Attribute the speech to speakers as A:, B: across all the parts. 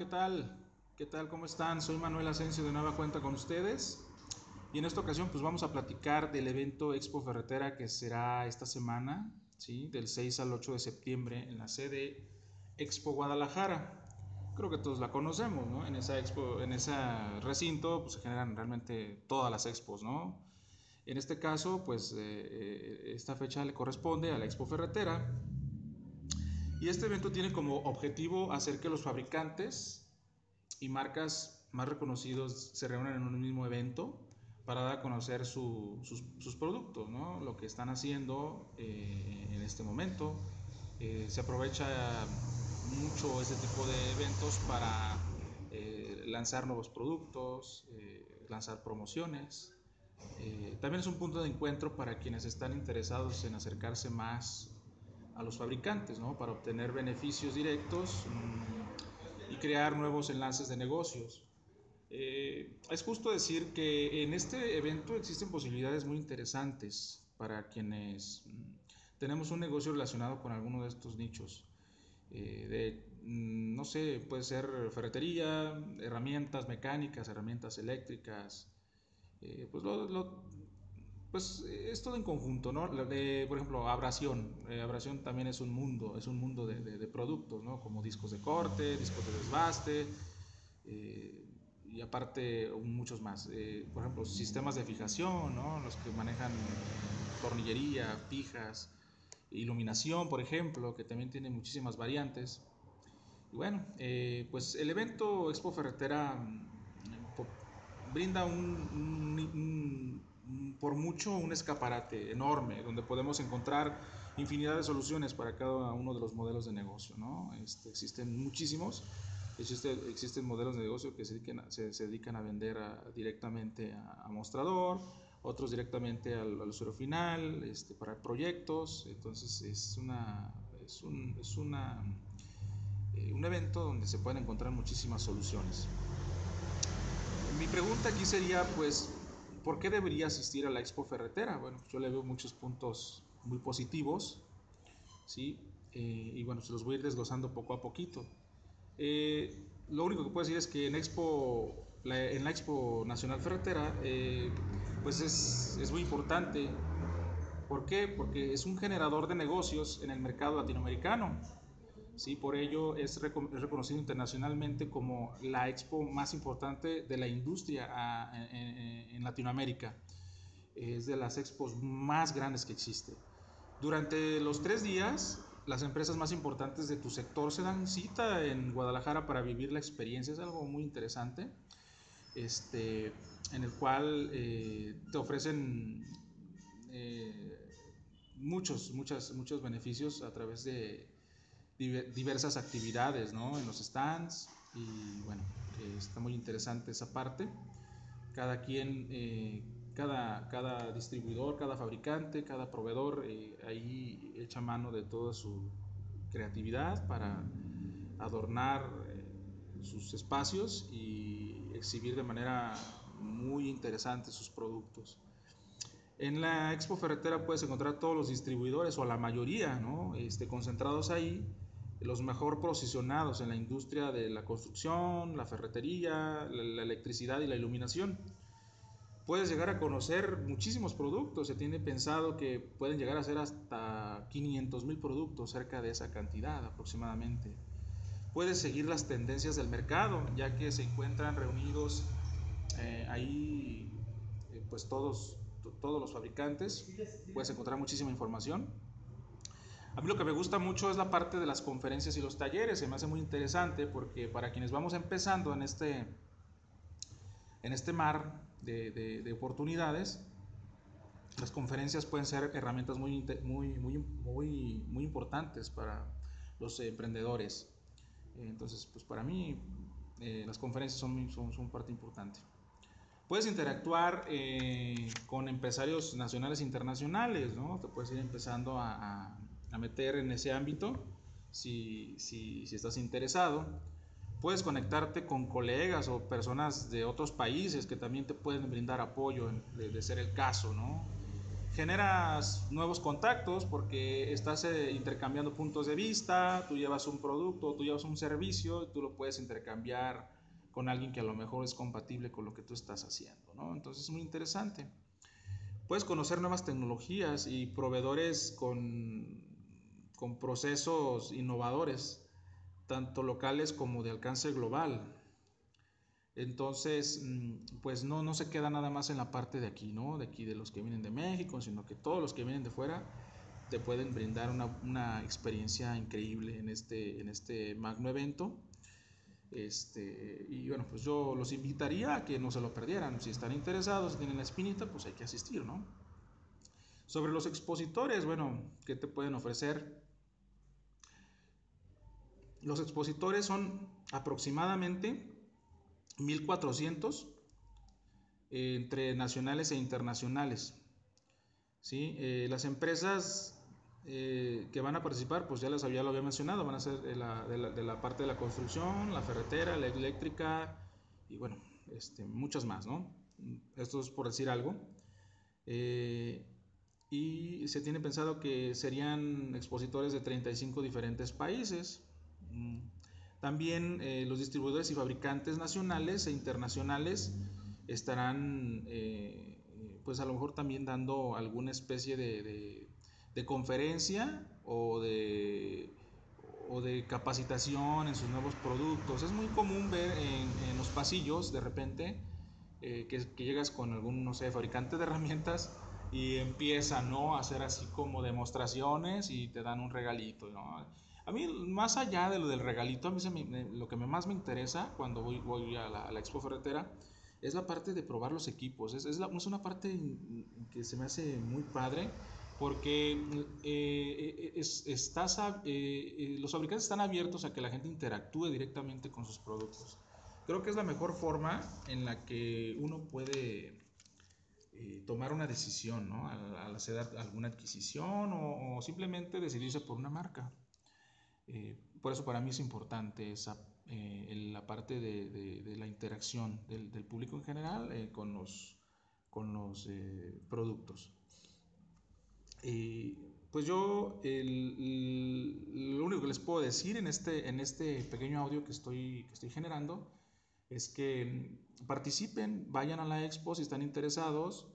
A: ¿qué tal? ¿Qué tal? ¿Cómo están? Soy Manuel Asensio de Nueva Cuenta con ustedes. Y en esta ocasión pues vamos a platicar del evento Expo Ferretera que será esta semana, ¿sí? Del 6 al 8 de septiembre en la sede Expo Guadalajara. Creo que todos la conocemos, ¿no? En esa expo, en ese recinto pues se generan realmente todas las expos, ¿no? En este caso, pues eh, eh, esta fecha le corresponde a la Expo Ferretera y este evento tiene como objetivo hacer que los fabricantes y marcas más reconocidos se reúnan en un mismo evento para dar a conocer sus, productos, ¿no? lo que están haciendo eh, en este momento. Eh, se aprovecha mucho este tipo de eventos para eh, lanzar nuevos productos, lanzar promociones. también es un punto de encuentro para quienes están interesados en acercarse más a los fabricantes, ¿no? Para obtener beneficios directos mm, y crear nuevos enlaces de negocios. Eh, es justo decir que en este evento existen posibilidades muy interesantes para quienes mm, tenemos un negocio relacionado con alguno de estos nichos. Eh, de, mm, no sé, puede ser ferretería, herramientas mecánicas, herramientas eléctricas, eh, pues lo, pues es todo en conjunto, ¿no? Por ejemplo, abrasión. Eh, abrasión también es un mundo, es un mundo de, productos, ¿no? Como discos de corte, discos de desbaste, eh, y aparte muchos más. Eh, por ejemplo, sistemas de fijación, ¿no? Los que manejan tornillería, pijas, iluminación, por ejemplo, que también tiene muchísimas variantes. Y bueno, pues el evento Expo Ferretera mm, brinda un por mucho un escaparate enorme donde podemos encontrar infinidad de soluciones para cada uno de los modelos de negocio. ¿no? Este, existen muchísimos, existen modelos de negocio que se dedican, a vender directamente a, mostrador, otros directamente al, usuario final, este, para proyectos. Entonces es, una, es, un, es una, eh, un evento donde se pueden encontrar muchísimas soluciones. Mi pregunta aquí sería, pues, ¿Por qué debería asistir a la Expo Ferretera? Bueno, yo le veo muchos puntos muy positivos, ¿sí? Eh, y bueno, se los voy a ir desglosando poco a poquito. Eh, lo único que puedo decir es que en, Expo, la, en la Expo Nacional Ferretera, eh, pues es, es muy importante. ¿Por qué? Porque es un generador de negocios en el mercado latinoamericano. ¿Sí? Por ello es, reconocido internacionalmente como la expo más importante de la industria ah, en, Latinoamérica. Es de las expos más grandes que existe. Durante los tres días, las empresas más importantes de tu sector se dan cita en Guadalajara para vivir la experiencia. Es algo muy interesante, este, en el cual eh, te ofrecen eh, muchos, muchos, muchos beneficios a través de diversas actividades ¿no? en los stands y bueno, está muy interesante esa parte. Cada quien, eh, cada, cada distribuidor, cada fabricante, cada proveedor eh, ahí echa mano de toda su creatividad para adornar eh, sus espacios y exhibir de manera muy interesante sus productos. En la Expo Ferretera puedes encontrar todos los distribuidores o la mayoría, ¿no? Este, concentrados ahí los mejor posicionados en la industria de la construcción, la ferretería, la, electricidad y la iluminación. Puedes llegar a conocer muchísimos productos, se tiene pensado que pueden llegar a ser hasta 500 mil productos, cerca de esa cantidad aproximadamente. Puedes seguir las tendencias del mercado, ya que se encuentran reunidos eh, ahí eh, pues todos, todos los fabricantes, puedes encontrar muchísima información a mí lo que me gusta mucho es la parte de las conferencias y los talleres, se me hace muy interesante porque para quienes vamos empezando en este, en este mar de, de, oportunidades, las conferencias pueden ser herramientas muy, muy, muy, muy, muy importantes para los emprendedores. Entonces, pues para mí eh, las conferencias son, son, son, parte importante. Puedes interactuar eh, con empresarios nacionales e internacionales, ¿no? Te puedes ir empezando a a meter en ese ámbito si, si, si, estás interesado. Puedes conectarte con colegas o personas de otros países que también te pueden brindar apoyo de, ser el caso, ¿no? generas nuevos contactos porque estás eh, intercambiando puntos de vista, tú llevas un producto, tú llevas un servicio, tú lo puedes intercambiar con alguien que a lo mejor es compatible con lo que tú estás haciendo, ¿no? Entonces es muy interesante. Puedes conocer nuevas tecnologías y proveedores con, con procesos innovadores, tanto locales como de alcance global. Entonces, mm, pues no, no se queda nada más en la parte de aquí, ¿no? De aquí de los que vienen de México, sino que todos los que vienen de fuera te pueden brindar una, una experiencia increíble en este, en este magno evento. Este, y bueno, pues yo los invitaría a que no se lo perdieran. Si están interesados, si tienen la espinita, pues hay que asistir, ¿no? Sobre los expositores, bueno, ¿qué te pueden ofrecer? Los expositores son aproximadamente 1400 eh, entre nacionales e internacionales. ¿sí? Eh, las empresas eh, que van a participar, pues ya, había lo había mencionado, van a ser de la, de la, parte de la construcción, la ferretera, la eléctrica y bueno, este, muchas más, ¿no? Esto es por decir algo. y se tiene pensado que serían expositores de 35 diferentes países. También eh, los distribuidores y fabricantes nacionales e internacionales estarán, eh, pues a lo mejor también dando alguna especie de, conferencia o de, o de capacitación en sus nuevos productos. Es muy común ver en, los pasillos de repente eh, que, llegas con algún, no sé, fabricante de herramientas y empiezan ¿no? a hacer así como demostraciones y te dan un regalito. A mí, más allá de lo del regalito, a mí lo que más me interesa cuando voy, a, la, Expo Ferretera es la parte de probar los equipos. Es, es, una parte que se me hace muy padre porque eh, eh, eh, los fabricantes están abiertos a que la gente interactúe directamente con sus productos. Creo que es la mejor forma en la que uno puede tomar una decisión ¿no? al, hacer alguna adquisición o simplemente decidirse por una marca. Eh, por eso para mí es importante esa, eh, la parte de, de, la interacción del, del, público en general eh, con los, con los productos. pues yo el, lo único que les puedo decir en este, en este pequeño audio que estoy, que estoy generando es que participen, vayan a la expo si están interesados.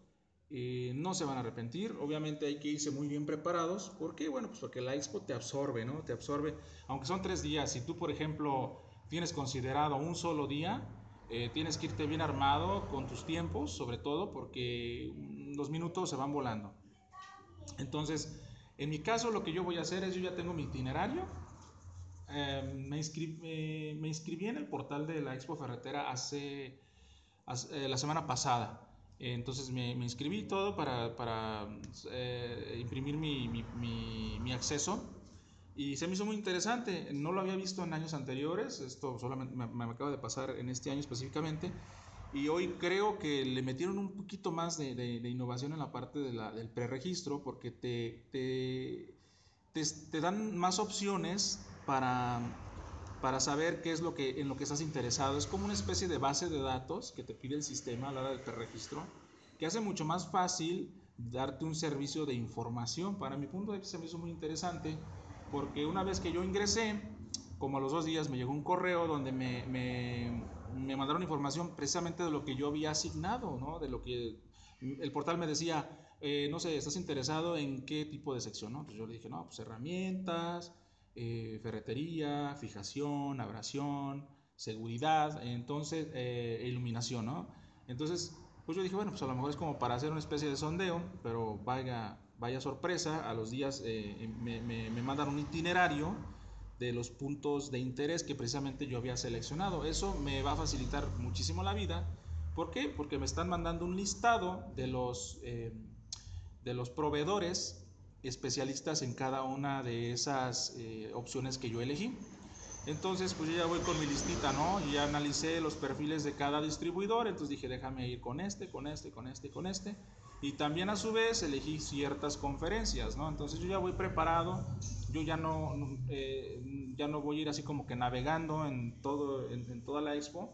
A: Eh, no se van a arrepentir. Obviamente hay que irse muy bien preparados. ¿Por qué? Bueno, pues porque la expo te absorbe, ¿no? Te absorbe. Aunque son tres días, si tú, por ejemplo, tienes considerado un solo día, eh, tienes que irte bien armado con tus tiempos, sobre todo, porque los minutos se van volando. Entonces, en mi caso, lo que yo voy a hacer es, yo ya tengo mi itinerario. Eh, me, inscribí, me, inscribí en el portal de la Expo Ferretera hace, hace la semana pasada. Entonces me, inscribí todo para, para eh, imprimir mi, mi, mi, acceso y se me hizo muy interesante. No lo había visto en años anteriores, esto solamente me, me acaba de pasar en este año específicamente. Y hoy creo que le metieron un poquito más de, de, innovación en la parte de la, del preregistro porque te, te, te, te dan más opciones para para saber qué es lo que, en lo que estás interesado. Es como una especie de base de datos que te pide el sistema a la hora del registro, que hace mucho más fácil darte un servicio de información. Para mi punto de vista me hizo muy interesante, porque una vez que yo ingresé, como a los dos días me llegó un correo donde me, me, me mandaron información precisamente de lo que yo había asignado, ¿no? de lo que el portal me decía, eh, no sé, ¿estás interesado en qué tipo de sección? ¿no? Pues yo le dije, no, pues herramientas, eh, ferretería, fijación, abrasión, seguridad, entonces, eh, iluminación, ¿no? Entonces, pues yo dije, bueno, pues a lo mejor es como para hacer una especie de sondeo, pero vaya, vaya sorpresa, a los días eh, me, me, me mandan un itinerario de los puntos de interés que precisamente yo había seleccionado. Eso me va a facilitar muchísimo la vida. ¿Por qué? Porque me están mandando un listado de los, de los proveedores especialistas en cada una de esas eh, opciones que yo elegí. Entonces, pues yo ya voy con mi listita, ¿no? Y ya analicé los perfiles de cada distribuidor, entonces dije, déjame ir con este, con este, con este, con este. Y también a su vez elegí ciertas conferencias, ¿no? Entonces yo ya voy preparado, yo ya no, eh, ya no voy a ir así como que navegando en, todo, en, toda la expo,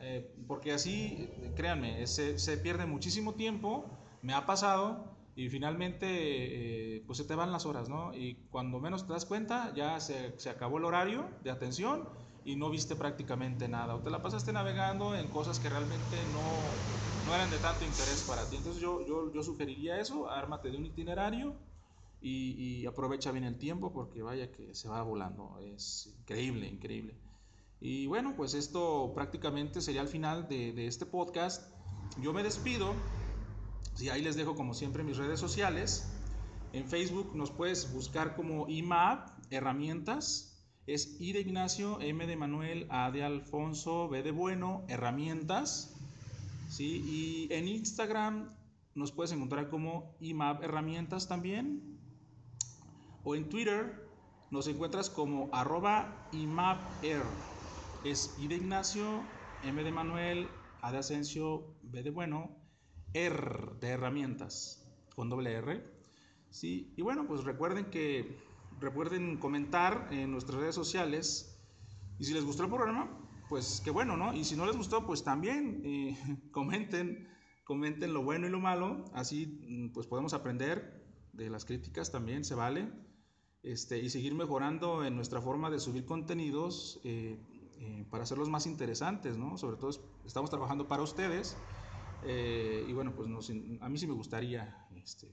A: eh, porque así, créanme, se, se pierde muchísimo tiempo, me ha pasado, y finalmente eh, pues se te van las horas, ¿no? Y cuando menos te das cuenta ya se, se, acabó el horario de atención y no viste prácticamente nada o te la pasaste navegando en cosas que realmente no, no eran de tanto interés para ti. Entonces yo, yo, yo sugeriría eso, ármate de un itinerario y, y, aprovecha bien el tiempo porque vaya que se va volando, es increíble, increíble. Y bueno, pues esto prácticamente sería el final de, de este podcast. Yo me despido y ahí les dejo como siempre mis redes sociales. En Facebook nos puedes buscar como IMAP, herramientas. Es I de Ignacio, M de Manuel, A de Alfonso, B de Bueno, herramientas. ¿sí? Y en Instagram nos puedes encontrar como IMAP herramientas también. O en Twitter nos encuentras como arroba IMAPR. Es I de Ignacio, M de Manuel, A de Asensio, B de Bueno, R de herramientas, con doble R. ¿sí? Y bueno, pues recuerden que recuerden comentar en nuestras redes sociales y si les gustó el programa, pues qué bueno, ¿no? Y si no les gustó, pues también eh, comenten, comenten lo bueno y lo malo, así mm, pues podemos aprender de las críticas también, se vale, este, y seguir mejorando en nuestra forma de subir contenidos eh, eh, para hacerlos más interesantes, ¿no? Sobre todo estamos trabajando para ustedes eh, y bueno, pues a mí sí me gustaría este,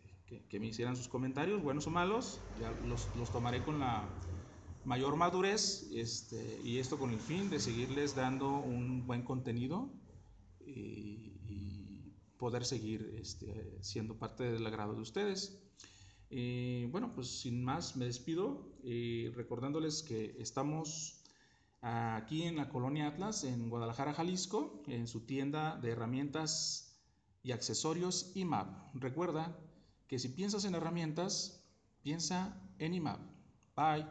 A: que, me hicieran sus comentarios, buenos o malos, ya los, los tomaré con la mayor madurez este, y esto con el fin de seguirles dando un buen contenido y, poder seguir este, siendo parte del agrado de ustedes. Y bueno, pues sin más me despido y recordándoles que estamos aquí en la colonia Atlas, en Guadalajara, Jalisco, en su tienda de herramientas y accesorios IMAP. Recuerda que si piensas en herramientas, piensa en IMAP. Bye.